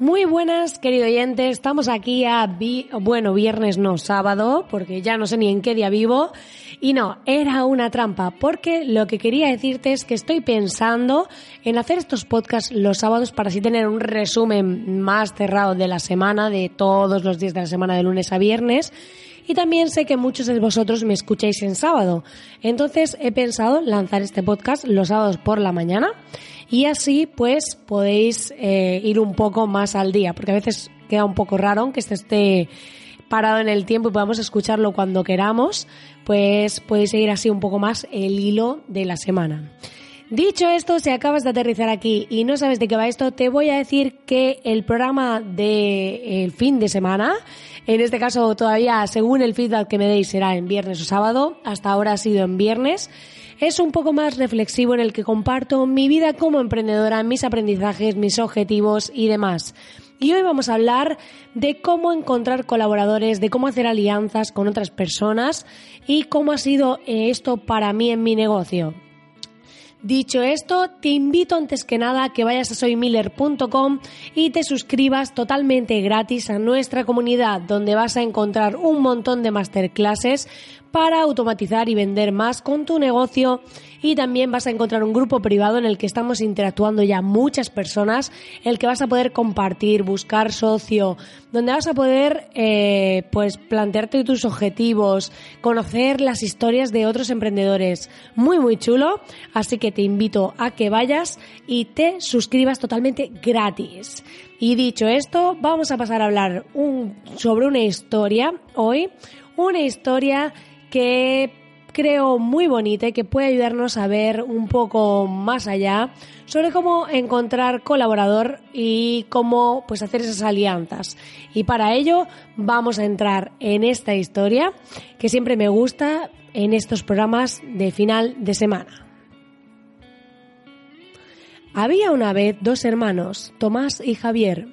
Muy buenas, querido oyente. Estamos aquí a, bueno, viernes no, sábado, porque ya no sé ni en qué día vivo. Y no, era una trampa, porque lo que quería decirte es que estoy pensando en hacer estos podcasts los sábados para así tener un resumen más cerrado de la semana, de todos los días de la semana, de lunes a viernes. Y también sé que muchos de vosotros me escucháis en sábado. Entonces he pensado lanzar este podcast los sábados por la mañana y así pues podéis eh, ir un poco más al día, porque a veces queda un poco raro que este esté parado en el tiempo y podamos escucharlo cuando queramos, pues podéis seguir así un poco más el hilo de la semana. Dicho esto, si acabas de aterrizar aquí y no sabes de qué va esto, te voy a decir que el programa del fin de semana, en este caso todavía según el feedback que me deis será en viernes o sábado, hasta ahora ha sido en viernes, es un poco más reflexivo en el que comparto mi vida como emprendedora, mis aprendizajes, mis objetivos y demás. Y hoy vamos a hablar de cómo encontrar colaboradores, de cómo hacer alianzas con otras personas y cómo ha sido esto para mí en mi negocio. Dicho esto, te invito antes que nada a que vayas a soymiller.com y te suscribas totalmente gratis a nuestra comunidad, donde vas a encontrar un montón de masterclasses para automatizar y vender más con tu negocio y también vas a encontrar un grupo privado en el que estamos interactuando ya muchas personas, el que vas a poder compartir, buscar socio, donde vas a poder eh, pues plantearte tus objetivos, conocer las historias de otros emprendedores. Muy muy chulo, así que te invito a que vayas y te suscribas totalmente gratis. Y dicho esto, vamos a pasar a hablar sobre una historia hoy, una historia que creo muy bonita y que puede ayudarnos a ver un poco más allá sobre cómo encontrar colaborador y cómo pues hacer esas alianzas. Y para ello vamos a entrar en esta historia que siempre me gusta en estos programas de final de semana. Había una vez dos hermanos, Tomás y Javier.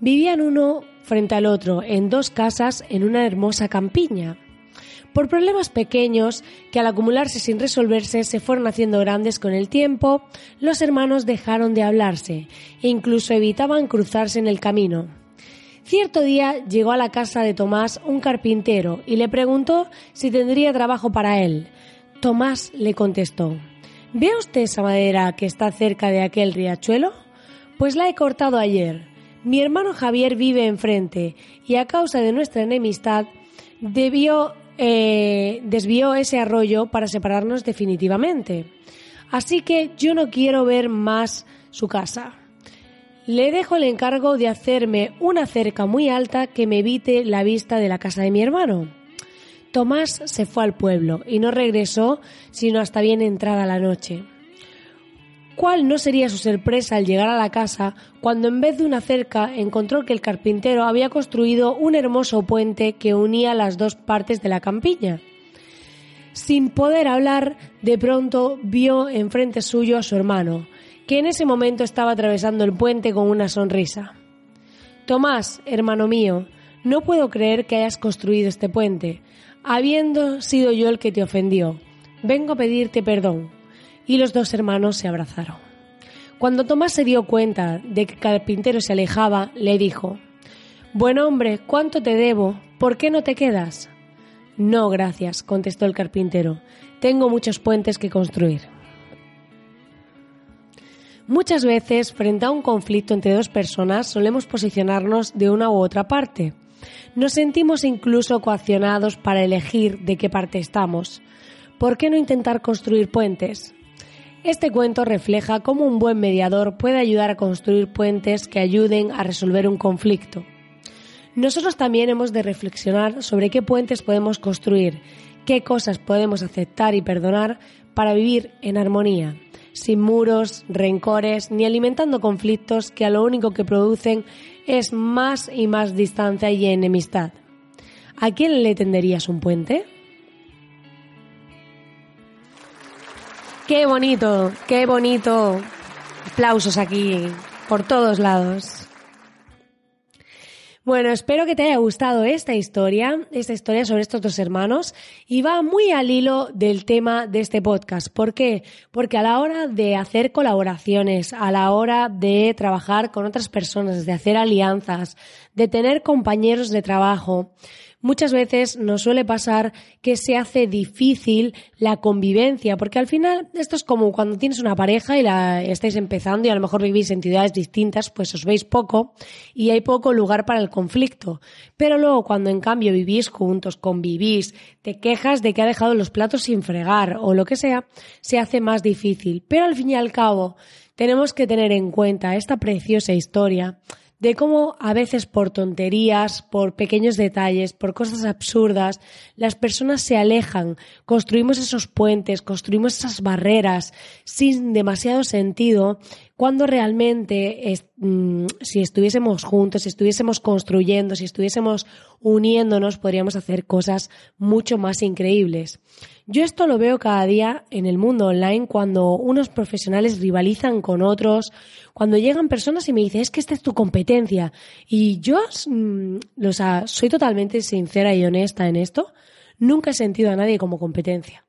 Vivían uno frente al otro en dos casas en una hermosa campiña por problemas pequeños que al acumularse sin resolverse se fueron haciendo grandes con el tiempo, los hermanos dejaron de hablarse e incluso evitaban cruzarse en el camino. Cierto día llegó a la casa de Tomás un carpintero y le preguntó si tendría trabajo para él. Tomás le contestó ¿Ve usted esa madera que está cerca de aquel riachuelo? Pues la he cortado ayer. Mi hermano Javier vive enfrente y a causa de nuestra enemistad debió eh, desvió ese arroyo para separarnos definitivamente. Así que yo no quiero ver más su casa. Le dejo el encargo de hacerme una cerca muy alta que me evite la vista de la casa de mi hermano. Tomás se fue al pueblo y no regresó sino hasta bien entrada la noche. ¿Cuál no sería su sorpresa al llegar a la casa cuando en vez de una cerca encontró que el carpintero había construido un hermoso puente que unía las dos partes de la campiña? Sin poder hablar, de pronto vio enfrente suyo a su hermano, que en ese momento estaba atravesando el puente con una sonrisa. Tomás, hermano mío, no puedo creer que hayas construido este puente, habiendo sido yo el que te ofendió. Vengo a pedirte perdón y los dos hermanos se abrazaron. Cuando Tomás se dio cuenta de que el carpintero se alejaba, le dijo, Buen hombre, ¿cuánto te debo? ¿Por qué no te quedas? No, gracias, contestó el carpintero. Tengo muchos puentes que construir. Muchas veces, frente a un conflicto entre dos personas, solemos posicionarnos de una u otra parte. Nos sentimos incluso coaccionados para elegir de qué parte estamos. ¿Por qué no intentar construir puentes? Este cuento refleja cómo un buen mediador puede ayudar a construir puentes que ayuden a resolver un conflicto. Nosotros también hemos de reflexionar sobre qué puentes podemos construir, qué cosas podemos aceptar y perdonar para vivir en armonía, sin muros, rencores, ni alimentando conflictos que a lo único que producen es más y más distancia y enemistad. ¿A quién le tenderías un puente? Qué bonito, qué bonito. Aplausos aquí, por todos lados. Bueno, espero que te haya gustado esta historia, esta historia sobre estos dos hermanos, y va muy al hilo del tema de este podcast. ¿Por qué? Porque a la hora de hacer colaboraciones, a la hora de trabajar con otras personas, de hacer alianzas, de tener compañeros de trabajo, muchas veces nos suele pasar que se hace difícil la convivencia, porque al final esto es como cuando tienes una pareja y la estáis empezando y a lo mejor vivís en ciudades distintas, pues os veis poco y hay poco lugar para el conflicto. Pero luego cuando en cambio vivís juntos, convivís, te quejas de que ha dejado los platos sin fregar o lo que sea, se hace más difícil. Pero al fin y al cabo, tenemos que tener en cuenta esta preciosa historia de cómo a veces por tonterías, por pequeños detalles, por cosas absurdas, las personas se alejan, construimos esos puentes, construimos esas barreras sin demasiado sentido cuando realmente mm, si estuviésemos juntos, si estuviésemos construyendo, si estuviésemos uniéndonos, podríamos hacer cosas mucho más increíbles. Yo esto lo veo cada día en el mundo online cuando unos profesionales rivalizan con otros, cuando llegan personas y me dicen, es que esta es tu competencia. Y yo mm, o sea, soy totalmente sincera y honesta en esto. Nunca he sentido a nadie como competencia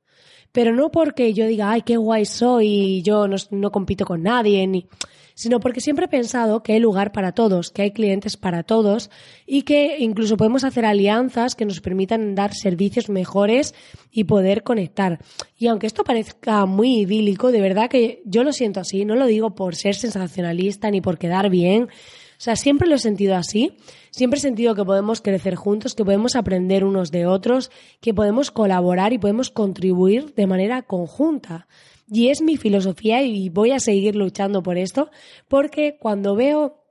pero no porque yo diga, ay, qué guay soy y yo no, compito con nadie, ni, sino porque siempre he pensado que hay lugar para todos, que hay clientes para todos y que incluso podemos hacer alianzas que nos permitan dar servicios mejores y poder conectar. Y aunque esto parezca muy idílico, de verdad que yo lo siento así, no lo digo por ser sensacionalista ni por quedar bien, o sea, siempre lo he sentido así. Siempre he sentido que podemos crecer juntos, que podemos aprender unos de otros, que podemos colaborar y podemos contribuir de manera conjunta. Y es mi filosofía y voy a seguir luchando por esto, porque cuando veo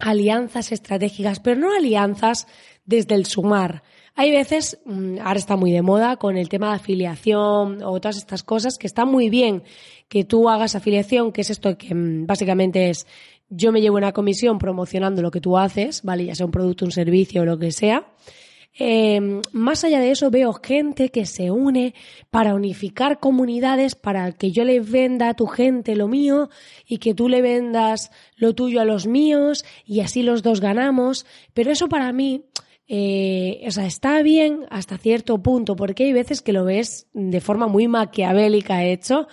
alianzas estratégicas, pero no alianzas desde el sumar. Hay veces, mm, ahora está muy de moda con el tema de afiliación o todas estas cosas, que está muy bien que tú hagas afiliación, que es esto que mm, básicamente es yo me llevo una comisión promocionando lo que tú haces, ¿vale? Ya sea un producto, un servicio o lo que sea. Em, más allá de eso, veo gente que se une para unificar comunidades, para que yo le venda a tu gente lo mío y que tú le vendas lo tuyo a los míos y así los dos ganamos. Pero eso para mí, eh, o sea, está bien hasta cierto punto, porque hay veces que lo ves de forma muy maquiavélica hecho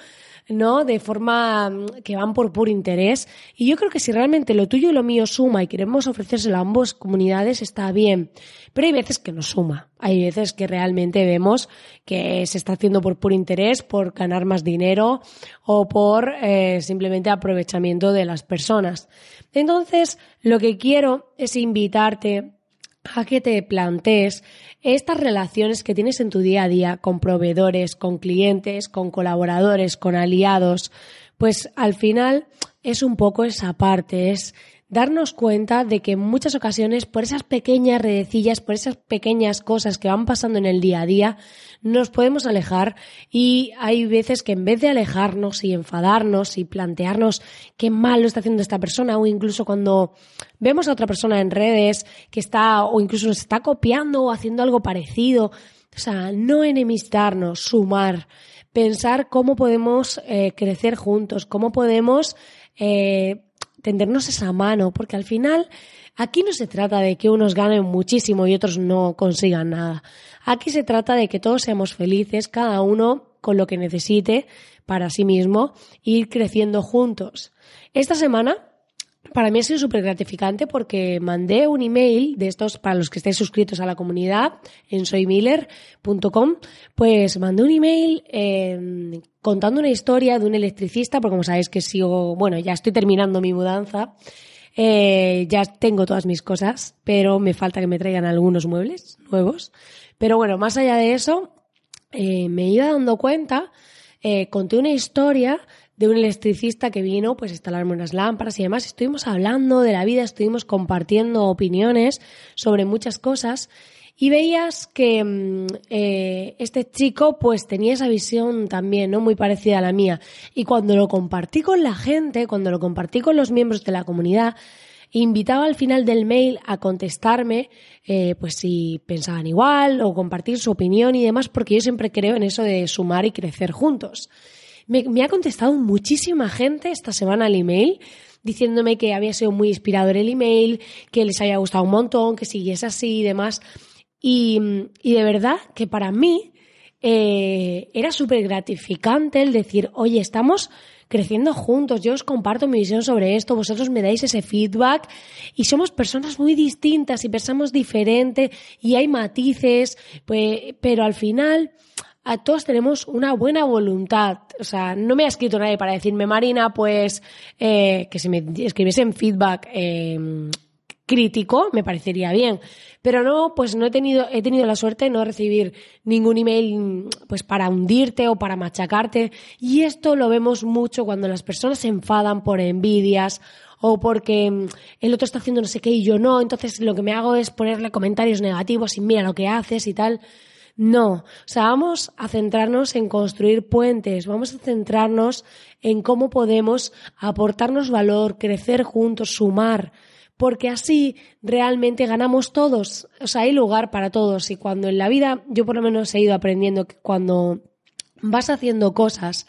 ¿no? De forma mm, que van por puro interés. Y yo creo que si realmente lo tuyo y lo mío suma y queremos ofrecérselo a ambas comunidades, está bien. Pero hay veces que no suma. Hay veces que realmente vemos que se está haciendo por puro interés, por ganar más dinero o por eh, simplemente aprovechamiento de las personas. Entonces, lo que quiero es invitarte a que te plantees estas relaciones que tienes en tu día a día con proveedores, con clientes, con colaboradores, con aliados, pues al final es un poco esa parte, es darnos cuenta de que en muchas ocasiones por esas pequeñas redecillas, por esas pequeñas cosas que van pasando en el día a día, nos podemos alejar y hay veces que en vez de alejarnos y enfadarnos y plantearnos qué mal lo está haciendo esta persona o incluso cuando vemos a otra persona en redes que está o incluso nos está copiando o haciendo algo parecido, o sea, no enemistarnos, sumar, pensar cómo podemos eh, crecer juntos, cómo podemos eh, tendernos esa mano, porque al final aquí no se trata de que unos ganen muchísimo y otros no consigan nada. Aquí se trata de que todos seamos felices, cada uno con lo que necesite para sí mismo, ir creciendo juntos. Esta semana para mí ha sido súper gratificante porque mandé un email de estos para los que estéis suscritos a la comunidad en soymiller.com, pues mandé un email eh, contando una historia de un electricista, porque como sabéis que sigo, bueno, ya estoy terminando mi mudanza, eh, ya tengo todas mis cosas, pero me falta que me traigan algunos muebles nuevos. Pero bueno, más allá de eso, eh, me iba dando cuenta, eh, conté una historia de un electricista que vino pues instalarme unas lámparas y demás. Estuvimos hablando de la vida, estuvimos compartiendo opiniones sobre muchas cosas y veías que mm, eh, este chico pues tenía esa visión también, ¿no? Muy parecida a la mía. Y cuando lo compartí con la gente, cuando lo compartí con los miembros de la comunidad, invitaba al final del mail a contestarme, eh, pues si pensaban igual o compartir su opinión y demás, porque yo siempre creo en eso de sumar y crecer juntos. Me, ha contestado muchísima gente esta semana al email diciéndome que había sido muy inspirador el email, que les había gustado un montón, que siguiese así y demás. Y, de verdad que para mí eh, era súper gratificante el decir, oye, estamos creciendo juntos, yo os comparto mi visión sobre esto, vosotros me dais ese feedback y somos personas muy distintas y pensamos diferente y hay matices, pues, pero al final a todos tenemos una buena voluntad. O sea, no me ha escrito nadie para decirme, Marina, pues eh, que si me escribiesen feedback eh, crítico, me parecería bien. Pero no, pues no he tenido, he tenido la suerte de no recibir ningún email pues para hundirte o para machacarte. Y esto lo vemos mucho cuando las personas se enfadan por envidias o porque mm, el otro está haciendo no sé qué y yo no. Entonces lo que me hago es ponerle comentarios negativos y mira lo que haces y tal. No, o sea, vamos a centrarnos en construir puentes, vamos a centrarnos en cómo podemos aportarnos valor, crecer juntos, sumar, porque así realmente ganamos todos, o sea, hay lugar para todos y cuando en la vida yo por lo menos he ido aprendiendo que cuando vas haciendo cosas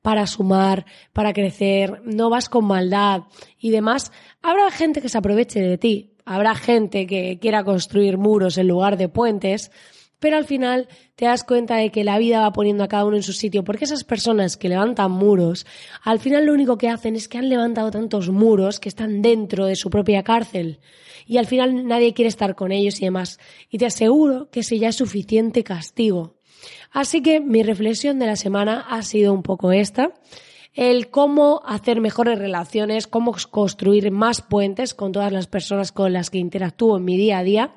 para sumar, para crecer, no vas con maldad y demás, habrá gente que se aproveche de ti, habrá gente que quiera construir muros en lugar de puentes, pero al final te das cuenta de que la vida va poniendo a cada uno en su sitio, porque esas personas que levantan muros, al final lo único que hacen es que han levantado tantos muros que están dentro de su propia cárcel y al final nadie quiere estar con ellos y demás. Y te aseguro que ese ya es suficiente castigo. Así que mi reflexión de la semana ha sido un poco esta el cómo hacer mejores relaciones, cómo construir más puentes con todas las personas con las que interactúo en mi día a día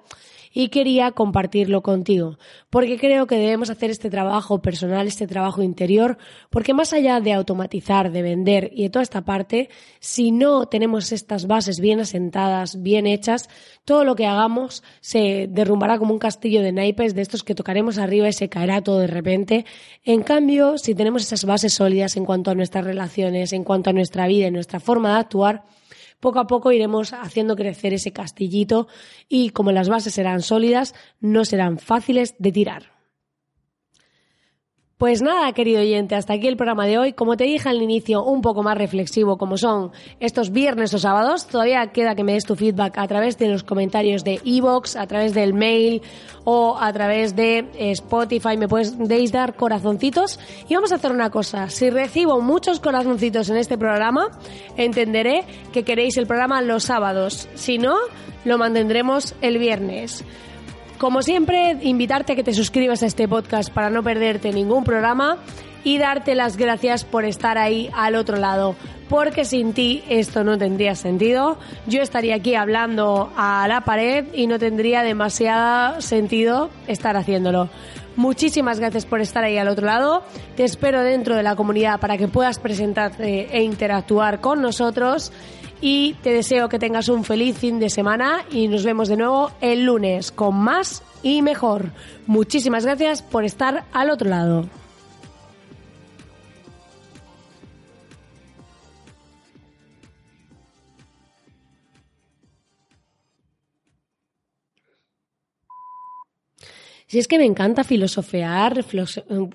y quería compartirlo contigo, porque creo que debemos hacer este trabajo personal, este trabajo interior, porque más allá de automatizar, de vender y de toda esta parte, si no tenemos estas bases bien asentadas, bien hechas, todo lo que hagamos se derrumbará como un castillo de naipes de estos que tocaremos arriba y se caerá todo de repente. En cambio, si tenemos esas bases sólidas en cuanto a nuestras relaciones, en cuanto a nuestra vida y nuestra forma de actuar, poco a poco iremos haciendo crecer ese castillito y como las bases serán sólidas, no serán fáciles de tirar. Pues nada, querido oyente, hasta aquí el programa de hoy. Como te dije al inicio, un poco más reflexivo como son estos viernes o sábados. Todavía queda que me des tu feedback a través de los comentarios de Evox, a través del mail o a través de Spotify. Me podéis dar corazoncitos. Y vamos a hacer una cosa. Si recibo muchos corazoncitos en este programa, entenderé que queréis el programa los sábados. Si no, lo mantendremos el viernes. Como siempre, invitarte a que te suscribas a este podcast para no perderte ningún programa y darte las gracias por estar ahí al otro lado, porque sin ti esto no tendría sentido. Yo estaría aquí hablando a la pared y no tendría demasiado sentido estar haciéndolo. Muchísimas gracias por estar ahí al otro lado. Te espero dentro de la comunidad para que puedas presentarte e interactuar con nosotros y te deseo que tengas un feliz fin de semana y nos vemos de nuevo el lunes con más y mejor. Muchísimas gracias por estar al otro lado. Si es que me encanta filosofear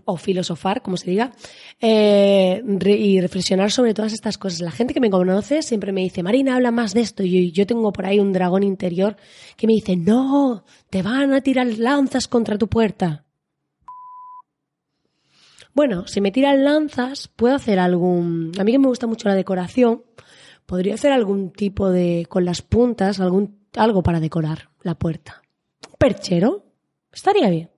o filosofar, como se diga, eh, y reflexionar sobre todas estas cosas. La gente que me conoce siempre me dice, Marina, habla más de esto. Y yo tengo por ahí un dragón interior que me dice, no, te van a tirar lanzas contra tu puerta. Bueno, si me tiran lanzas, puedo hacer algún... A mí que me gusta mucho la decoración, podría hacer algún tipo de... con las puntas, algún algo para decorar la puerta. Perchero, Estaría bien.